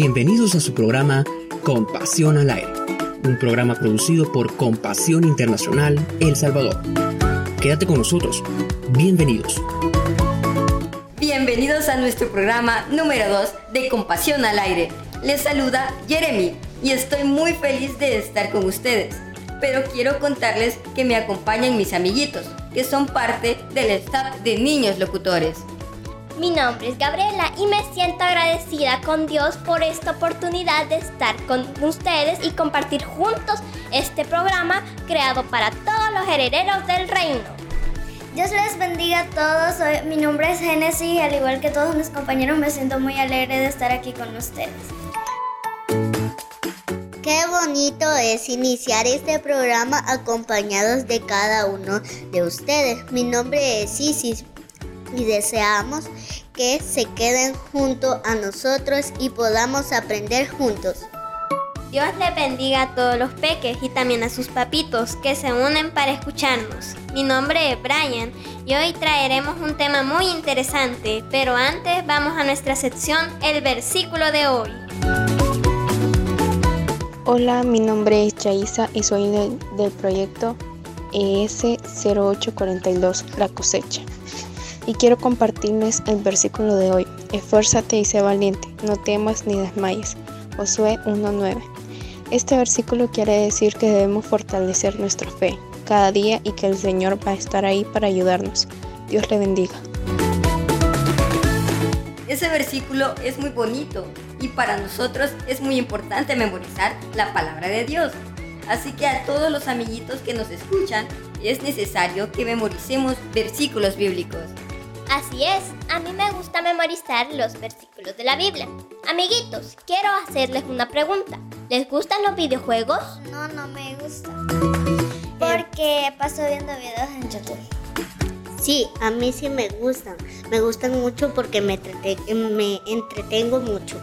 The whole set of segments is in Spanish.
Bienvenidos a su programa Compasión al Aire, un programa producido por Compasión Internacional El Salvador. Quédate con nosotros. Bienvenidos. Bienvenidos a nuestro programa número 2 de Compasión al Aire. Les saluda Jeremy y estoy muy feliz de estar con ustedes. Pero quiero contarles que me acompañan mis amiguitos, que son parte del staff de Niños Locutores. Mi nombre es Gabriela y me siento agradecida con Dios por esta oportunidad de estar con ustedes y compartir juntos este programa creado para todos los herederos del reino. Dios les bendiga a todos. mi nombre es Genesis y al igual que todos mis compañeros me siento muy alegre de estar aquí con ustedes. Qué bonito es iniciar este programa acompañados de cada uno de ustedes. Mi nombre es Isis y deseamos que se queden junto a nosotros y podamos aprender juntos. Dios les bendiga a todos los peques y también a sus papitos que se unen para escucharnos. Mi nombre es Brian y hoy traeremos un tema muy interesante, pero antes vamos a nuestra sección El versículo de hoy. Hola, mi nombre es Yaisa y soy del proyecto ES 0842, La cosecha y quiero compartirles el versículo de hoy. Esfuérzate y sé valiente, no temas ni desmayes. Josué 1.9. Este versículo quiere decir que debemos fortalecer nuestra fe cada día y que el Señor va a estar ahí para ayudarnos. Dios le bendiga. Ese versículo es muy bonito y para nosotros es muy importante memorizar la palabra de Dios. Así que a todos los amiguitos que nos escuchan, es necesario que memoricemos versículos bíblicos. Así es, a mí me gusta memorizar los versículos de la Biblia. Amiguitos, quiero hacerles una pregunta. ¿Les gustan los videojuegos? No, no me gusta. Porque paso viendo videos en YouTube. Sí, a mí sí me gustan. Me gustan mucho porque me, me entretengo mucho.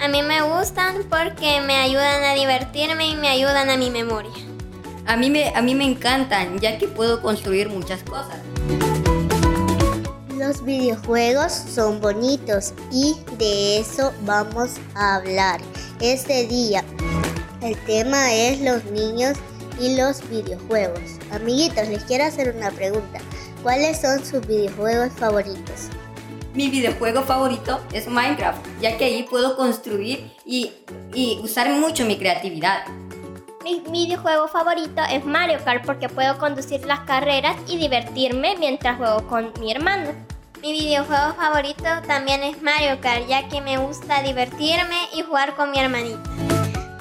A mí me gustan porque me ayudan a divertirme y me ayudan a mi memoria. A mí me, a mí me encantan ya que puedo construir muchas cosas. Los videojuegos son bonitos y de eso vamos a hablar este día. El tema es los niños y los videojuegos. Amiguitos, les quiero hacer una pregunta. ¿Cuáles son sus videojuegos favoritos? Mi videojuego favorito es Minecraft, ya que ahí puedo construir y, y usar mucho mi creatividad. Mi videojuego favorito es Mario Kart porque puedo conducir las carreras y divertirme mientras juego con mi hermano. Mi videojuego favorito también es Mario Kart, ya que me gusta divertirme y jugar con mi hermanita.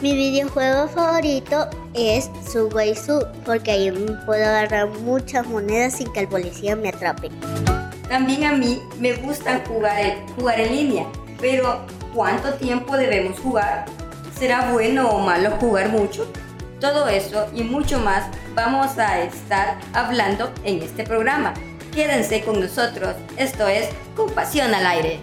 Mi videojuego favorito es Subway Sub, porque ahí puedo agarrar muchas monedas sin que el policía me atrape. También a mí me gusta jugar, jugar en línea, pero ¿cuánto tiempo debemos jugar? ¿Será bueno o malo jugar mucho? Todo eso y mucho más vamos a estar hablando en este programa. Quédense con nosotros. Esto es Compasión al Aire.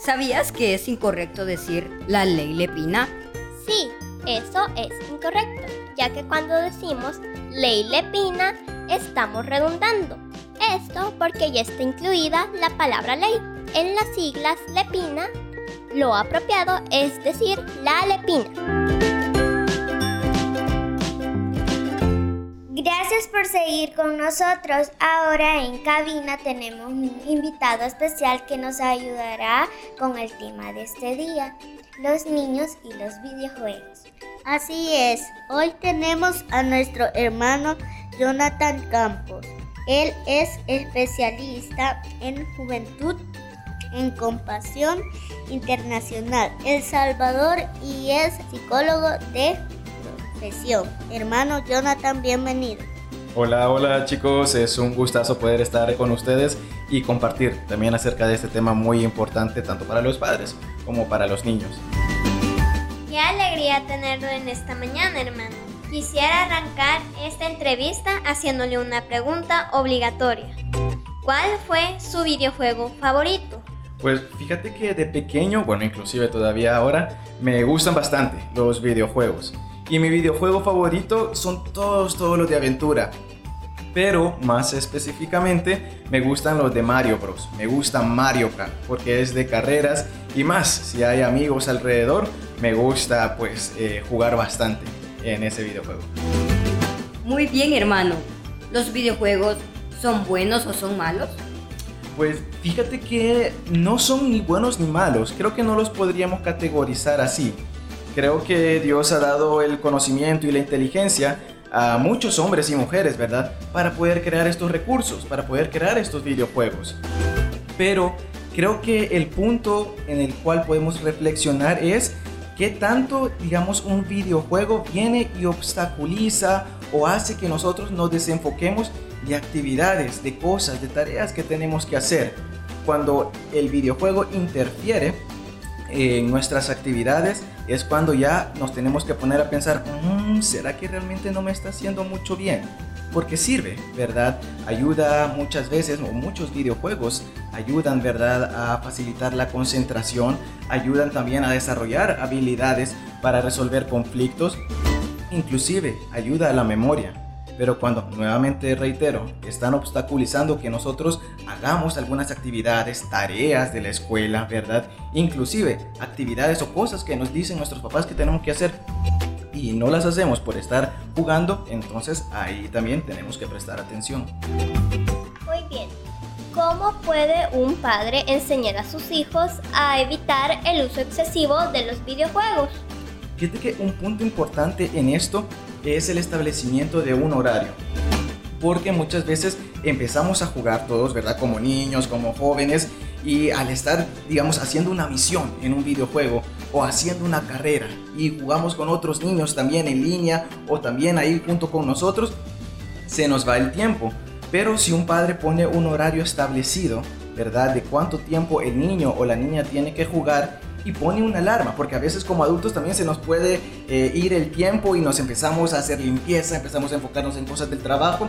¿Sabías que es incorrecto decir la ley Lepina? Sí, eso es incorrecto, ya que cuando decimos ley Lepina estamos redundando. Esto porque ya está incluida la palabra ley. En las siglas Lepina, lo apropiado es decir la Lepina. Gracias por seguir con nosotros. Ahora en cabina tenemos un invitado especial que nos ayudará con el tema de este día, los niños y los videojuegos. Así es, hoy tenemos a nuestro hermano Jonathan Campos. Él es especialista en juventud en compasión internacional El Salvador y es psicólogo de Hermano Jonathan, bienvenido. Hola, hola chicos, es un gustazo poder estar con ustedes y compartir también acerca de este tema muy importante tanto para los padres como para los niños. Qué alegría tenerlo en esta mañana, hermano. Quisiera arrancar esta entrevista haciéndole una pregunta obligatoria. ¿Cuál fue su videojuego favorito? Pues fíjate que de pequeño, bueno, inclusive todavía ahora, me gustan bastante los videojuegos. Y mi videojuego favorito son todos, todos los de aventura. pero más específicamente me gustan los de Mario Bros. Me gusta Mario Kart porque es de carreras y más, si hay amigos alrededor, me gusta pues eh, jugar bastante en ese videojuego. Muy bien hermano, ¿los videojuegos son buenos o son malos? Pues fíjate que no son ni buenos ni malos, creo que no los podríamos categorizar así. Creo que Dios ha dado el conocimiento y la inteligencia a muchos hombres y mujeres, ¿verdad? Para poder crear estos recursos, para poder crear estos videojuegos. Pero creo que el punto en el cual podemos reflexionar es qué tanto, digamos, un videojuego viene y obstaculiza o hace que nosotros nos desenfoquemos de actividades, de cosas, de tareas que tenemos que hacer. Cuando el videojuego interfiere en nuestras actividades, es cuando ya nos tenemos que poner a pensar, ¿será que realmente no me está haciendo mucho bien? Porque sirve, ¿verdad? Ayuda muchas veces, o muchos videojuegos ayudan, ¿verdad? A facilitar la concentración, ayudan también a desarrollar habilidades para resolver conflictos, inclusive ayuda a la memoria. Pero cuando, nuevamente reitero, están obstaculizando que nosotros hagamos algunas actividades, tareas de la escuela, ¿verdad? Inclusive actividades o cosas que nos dicen nuestros papás que tenemos que hacer y no las hacemos por estar jugando, entonces ahí también tenemos que prestar atención. Muy bien. ¿Cómo puede un padre enseñar a sus hijos a evitar el uso excesivo de los videojuegos? Fíjate que un punto importante en esto es el establecimiento de un horario. Porque muchas veces empezamos a jugar todos, ¿verdad? Como niños, como jóvenes, y al estar, digamos, haciendo una misión en un videojuego o haciendo una carrera y jugamos con otros niños también en línea o también ahí junto con nosotros, se nos va el tiempo. Pero si un padre pone un horario establecido, ¿verdad? De cuánto tiempo el niño o la niña tiene que jugar y pone una alarma, porque a veces como adultos también se nos puede eh, ir el tiempo y nos empezamos a hacer limpieza, empezamos a enfocarnos en cosas del trabajo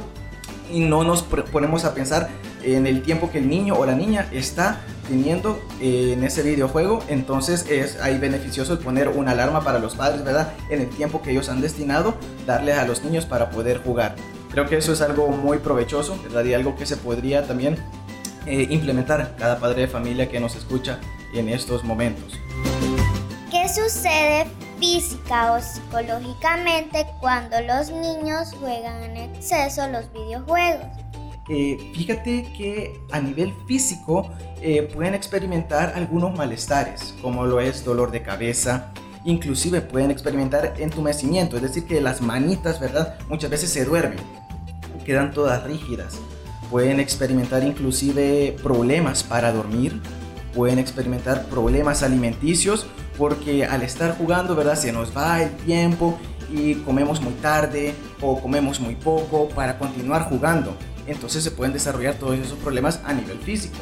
y no nos ponemos a pensar en el tiempo que el niño o la niña está teniendo eh, en ese videojuego. Entonces es ahí beneficioso el poner una alarma para los padres, ¿verdad? En el tiempo que ellos han destinado, darle a los niños para poder jugar. Creo que eso es algo muy provechoso, ¿verdad? Y algo que se podría también eh, implementar cada padre de familia que nos escucha en estos momentos. ¿Qué sucede física o psicológicamente cuando los niños juegan en exceso los videojuegos? Eh, fíjate que a nivel físico eh, pueden experimentar algunos malestares, como lo es dolor de cabeza, inclusive pueden experimentar entumecimiento, es decir, que las manitas, ¿verdad? Muchas veces se duermen, quedan todas rígidas. Pueden experimentar inclusive problemas para dormir, pueden experimentar problemas alimenticios porque al estar jugando, ¿verdad? Se nos va el tiempo y comemos muy tarde o comemos muy poco para continuar jugando. Entonces se pueden desarrollar todos esos problemas a nivel físico.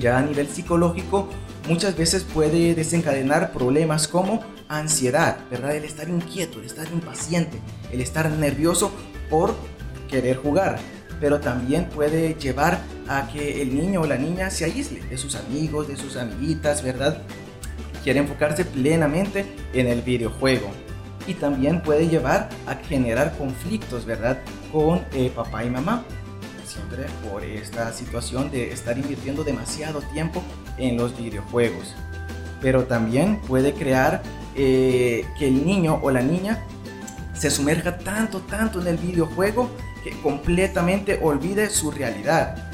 Ya a nivel psicológico, muchas veces puede desencadenar problemas como ansiedad, ¿verdad? El estar inquieto, el estar impaciente, el estar nervioso por querer jugar pero también puede llevar a que el niño o la niña se aísle de sus amigos, de sus amiguitas, ¿verdad? Quiere enfocarse plenamente en el videojuego. Y también puede llevar a generar conflictos, ¿verdad? Con eh, papá y mamá. Siempre por esta situación de estar invirtiendo demasiado tiempo en los videojuegos. Pero también puede crear eh, que el niño o la niña se sumerja tanto, tanto en el videojuego que completamente olvide su realidad,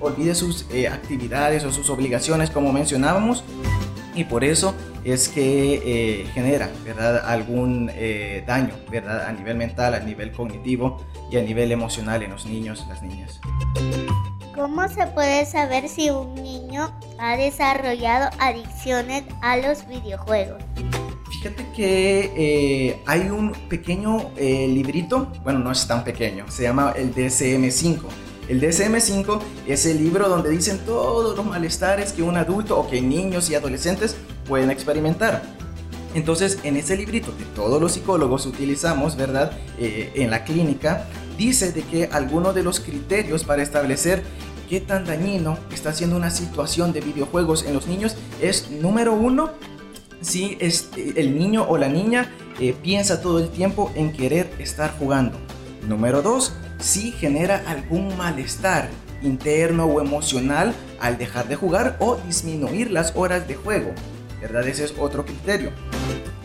olvide sus eh, actividades o sus obligaciones como mencionábamos y por eso es que eh, genera ¿verdad? algún eh, daño ¿verdad? a nivel mental, a nivel cognitivo y a nivel emocional en los niños, las niñas. ¿Cómo se puede saber si un niño ha desarrollado adicciones a los videojuegos? Fíjate que eh, hay un pequeño librito, bueno, no es tan pequeño, se llama el DSM-5. El DSM-5 es el libro donde dicen todos los malestares que un adulto o que niños y adolescentes pueden experimentar. Entonces, en ese librito que todos los psicólogos utilizamos, ¿verdad? Eh, en la clínica, dice de que algunos de los criterios para establecer qué tan dañino está siendo una situación de videojuegos en los niños es, número uno, si el niño o la niña eh, piensa todo el tiempo en querer estar jugando. Número dos, si genera algún malestar interno o emocional al dejar de jugar o disminuir las horas de juego. ¿Verdad? Ese es otro criterio.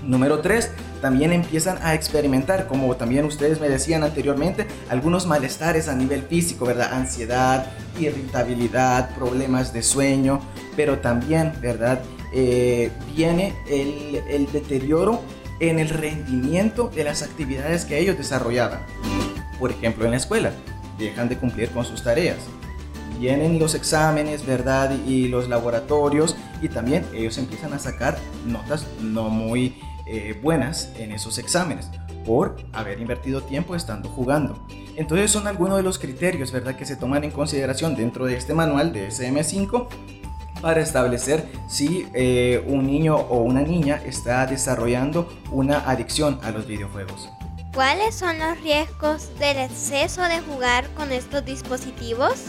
Número 3, también empiezan a experimentar, como también ustedes me decían anteriormente, algunos malestares a nivel físico, ¿verdad? Ansiedad, irritabilidad, problemas de sueño, pero también, ¿verdad? Eh, viene el deterioro en el rendimiento de las actividades que ellos desarrollaban. Por ejemplo, en la escuela, dejan de cumplir con sus tareas. Vienen los exámenes, ¿verdad? Y los laboratorios y también ellos empiezan a sacar notas no muy eh, buenas en esos exámenes por haber invertido tiempo estando jugando. Entonces son algunos de los criterios, ¿verdad? Que se toman en consideración dentro de este manual de SM5 para establecer si eh, un niño o una niña está desarrollando una adicción a los videojuegos. ¿Cuáles son los riesgos del exceso de jugar con estos dispositivos?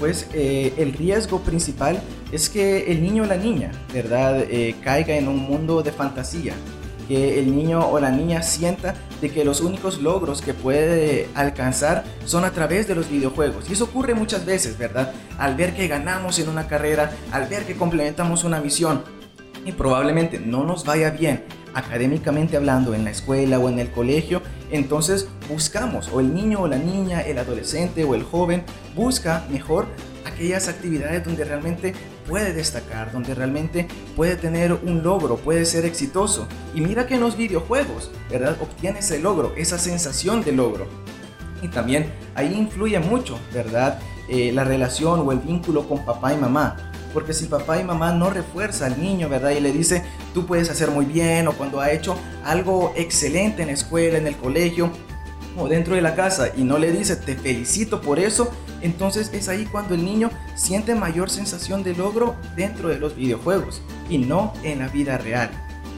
Pues eh, el riesgo principal es que el niño o la niña, ¿verdad?, caiga en un mundo de fantasía, que el niño o la niña sienta de que los únicos logros que puede alcanzar son a través de los videojuegos. Y eso ocurre muchas veces, ¿verdad? Al ver que ganamos en una carrera, al ver que complementamos una misión y probablemente no nos vaya bien académicamente hablando en la escuela o en el colegio, entonces buscamos, o el niño o la niña, el adolescente o el joven, busca mejor aquellas actividades donde realmente puede destacar, donde realmente puede tener un logro, puede ser exitoso. Y mira que en los videojuegos, ¿verdad? Obtiene ese logro, esa sensación de logro. Y también ahí influye mucho, ¿verdad? Eh, la relación o el vínculo con papá y mamá. Porque si papá y mamá no refuerza al niño, ¿verdad? Y le dice, tú puedes hacer muy bien, o cuando ha hecho algo excelente en la escuela, en el colegio, o dentro de la casa, y no le dice, te felicito por eso, entonces es ahí cuando el niño siente mayor sensación de logro dentro de los videojuegos y no en la vida real.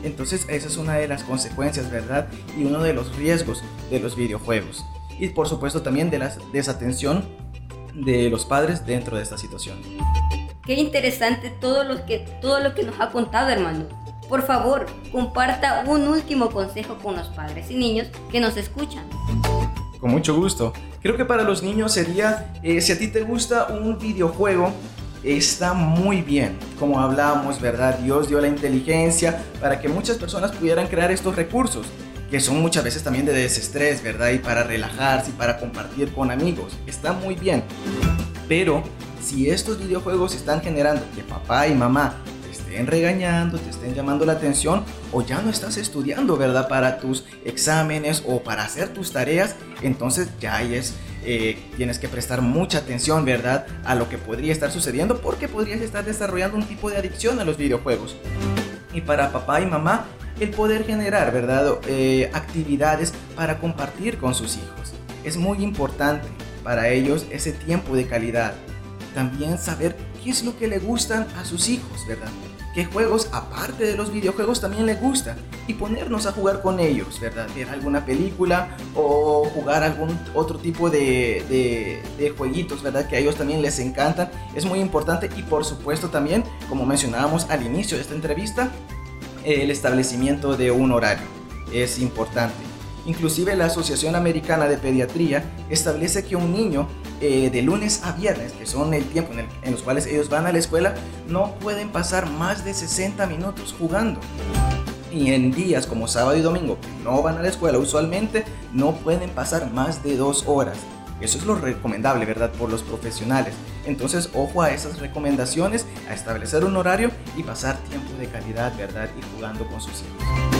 Entonces esa es una de las consecuencias, ¿verdad? Y uno de los riesgos de los videojuegos. Y por supuesto también de la desatención de los padres dentro de esta situación. Qué interesante todo lo que, todo lo que nos ha contado, hermano. Por favor, comparta un último consejo con los padres y niños que nos escuchan. Con mucho gusto. Creo que para los niños sería, eh, si a ti te gusta un videojuego, está muy bien. Como hablamos, ¿verdad? Dios dio la inteligencia para que muchas personas pudieran crear estos recursos, que son muchas veces también de desestrés, ¿verdad? Y para relajarse y para compartir con amigos. Está muy bien. Pero si estos videojuegos están generando que papá y mamá estén regañando, te estén llamando la atención o ya no estás estudiando, ¿verdad? Para tus exámenes o para hacer tus tareas, entonces ya es, eh, tienes que prestar mucha atención, ¿verdad? A lo que podría estar sucediendo porque podrías estar desarrollando un tipo de adicción a los videojuegos. Y para papá y mamá, el poder generar, ¿verdad? Eh, actividades para compartir con sus hijos. Es muy importante para ellos ese tiempo de calidad. También saber qué es lo que le gustan a sus hijos, ¿verdad? qué juegos, aparte de los videojuegos, también les gusta y ponernos a jugar con ellos, ¿verdad? Ver alguna película o jugar algún otro tipo de, de, jueguitos, ¿verdad? Que a ellos también les encantan. Es muy importante y por supuesto también, como mencionábamos al inicio de esta entrevista, el establecimiento de un horario es importante. Inclusive la Asociación Americana de Pediatría establece que un niño eh, de lunes a viernes, que son el tiempo en, en los cuales ellos van a la escuela, no pueden pasar más de 60 minutos jugando. Y en días como sábado y domingo, que no van a la escuela usualmente, no pueden pasar más de dos horas. Eso es lo recomendable, ¿verdad? Por los profesionales. Entonces, ojo a esas recomendaciones, a establecer un horario y pasar tiempo de calidad, ¿verdad? Y jugando con sus hijos.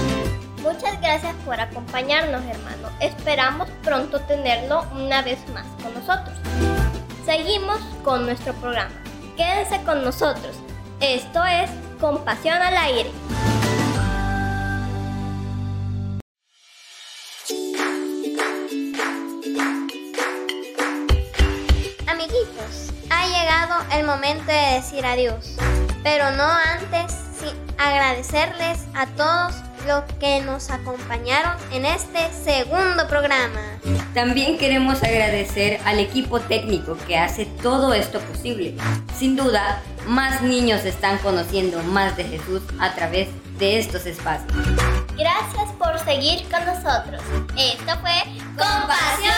Muchas gracias por acompañarnos, hermano. Esperamos pronto tenerlo una vez más con nosotros. Seguimos con nuestro programa. Quédense con nosotros. Esto es Compasión al aire. El momento de decir adiós, pero no antes sin agradecerles a todos los que nos acompañaron en este segundo programa. También queremos agradecer al equipo técnico que hace todo esto posible. Sin duda, más niños están conociendo más de Jesús a través de estos espacios. Gracias por seguir con nosotros. Esto fue Compasión